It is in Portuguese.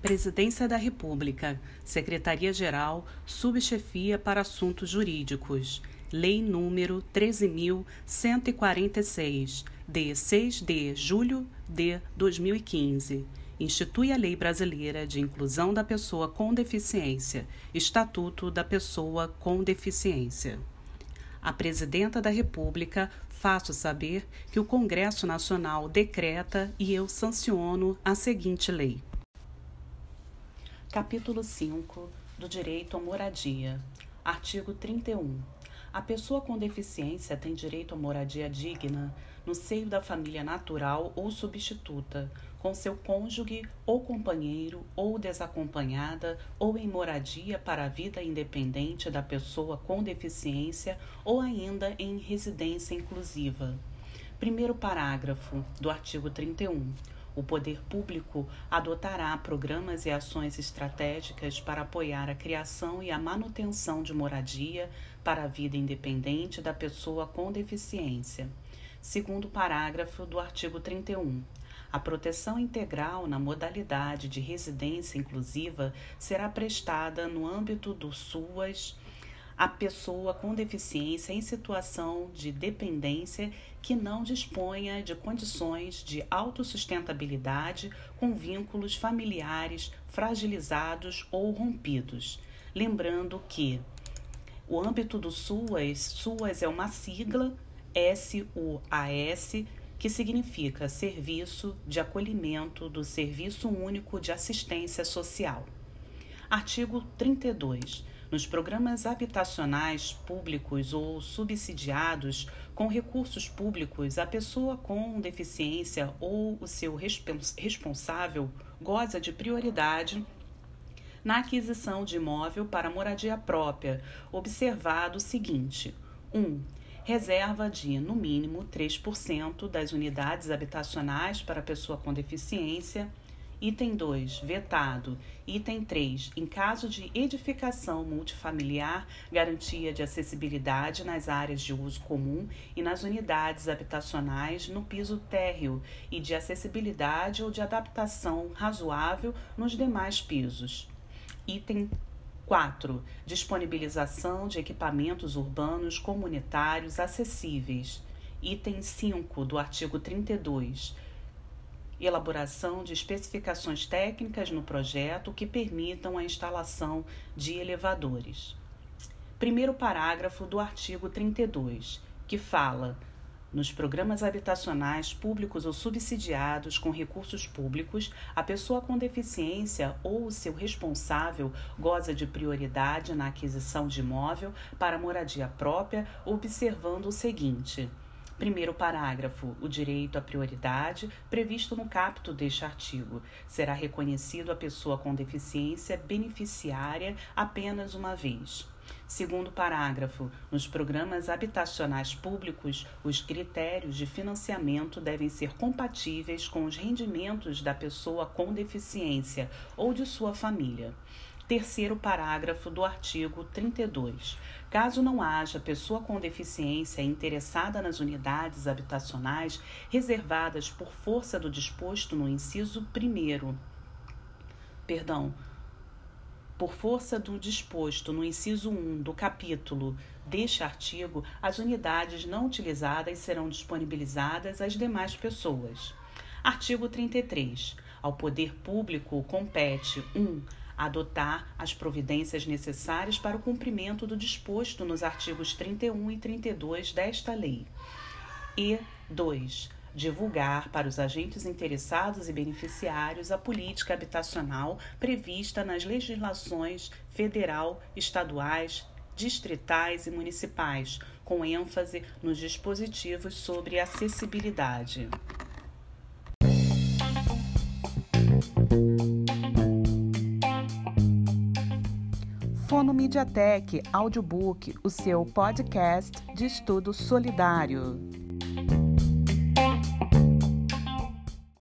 Presidência da República, Secretaria-Geral, Subchefia para Assuntos Jurídicos. Lei número 13.146, de 6 de julho de 2015. Institui a Lei Brasileira de Inclusão da Pessoa com Deficiência, Estatuto da Pessoa com Deficiência. A Presidenta da República faço saber que o Congresso Nacional decreta e eu sanciono a seguinte lei. Capítulo 5 do Direito à Moradia. Artigo 31. A pessoa com deficiência tem direito à moradia digna no seio da família natural ou substituta, com seu cônjuge ou companheiro ou desacompanhada ou em moradia para a vida independente da pessoa com deficiência ou ainda em residência inclusiva. Primeiro parágrafo do artigo 31 o poder público adotará programas e ações estratégicas para apoiar a criação e a manutenção de moradia para a vida independente da pessoa com deficiência. Segundo parágrafo do artigo 31. A proteção integral na modalidade de residência inclusiva será prestada no âmbito do SUAS a pessoa com deficiência em situação de dependência que não disponha de condições de autossustentabilidade com vínculos familiares fragilizados ou rompidos. Lembrando que o âmbito do SUAS, SUAS é uma sigla S-U-A-S, que significa Serviço de Acolhimento do Serviço Único de Assistência Social. Artigo 32 nos programas habitacionais públicos ou subsidiados com recursos públicos, a pessoa com deficiência ou o seu responsável goza de prioridade na aquisição de imóvel para moradia própria, observado o seguinte: 1. Um, reserva de, no mínimo, 3% das unidades habitacionais para pessoa com deficiência Item 2, vetado. Item 3, em caso de edificação multifamiliar, garantia de acessibilidade nas áreas de uso comum e nas unidades habitacionais no piso térreo e de acessibilidade ou de adaptação razoável nos demais pisos. Item 4. Disponibilização de equipamentos urbanos comunitários acessíveis. Item 5 do artigo 32 elaboração de especificações técnicas no projeto que permitam a instalação de elevadores. Primeiro parágrafo do artigo 32, que fala nos programas habitacionais públicos ou subsidiados com recursos públicos, a pessoa com deficiência ou o seu responsável goza de prioridade na aquisição de imóvel para moradia própria, observando o seguinte: Primeiro parágrafo. O direito à prioridade, previsto no capto deste artigo, será reconhecido à pessoa com deficiência beneficiária apenas uma vez. Segundo parágrafo, nos programas habitacionais públicos, os critérios de financiamento devem ser compatíveis com os rendimentos da pessoa com deficiência ou de sua família terceiro parágrafo do artigo 32. Caso não haja pessoa com deficiência interessada nas unidades habitacionais reservadas por força do disposto no inciso 1 perdão, por força do disposto no inciso 1 do capítulo deste artigo, as unidades não utilizadas serão disponibilizadas às demais pessoas. Artigo 33. Ao poder público compete 1. Um, adotar as providências necessárias para o cumprimento do disposto nos artigos 31 e 32 desta lei. E 2. Divulgar para os agentes interessados e beneficiários a política habitacional prevista nas legislações federal, estaduais, distritais e municipais, com ênfase nos dispositivos sobre acessibilidade. Mediatek Audiobook, o seu podcast de estudo solidário.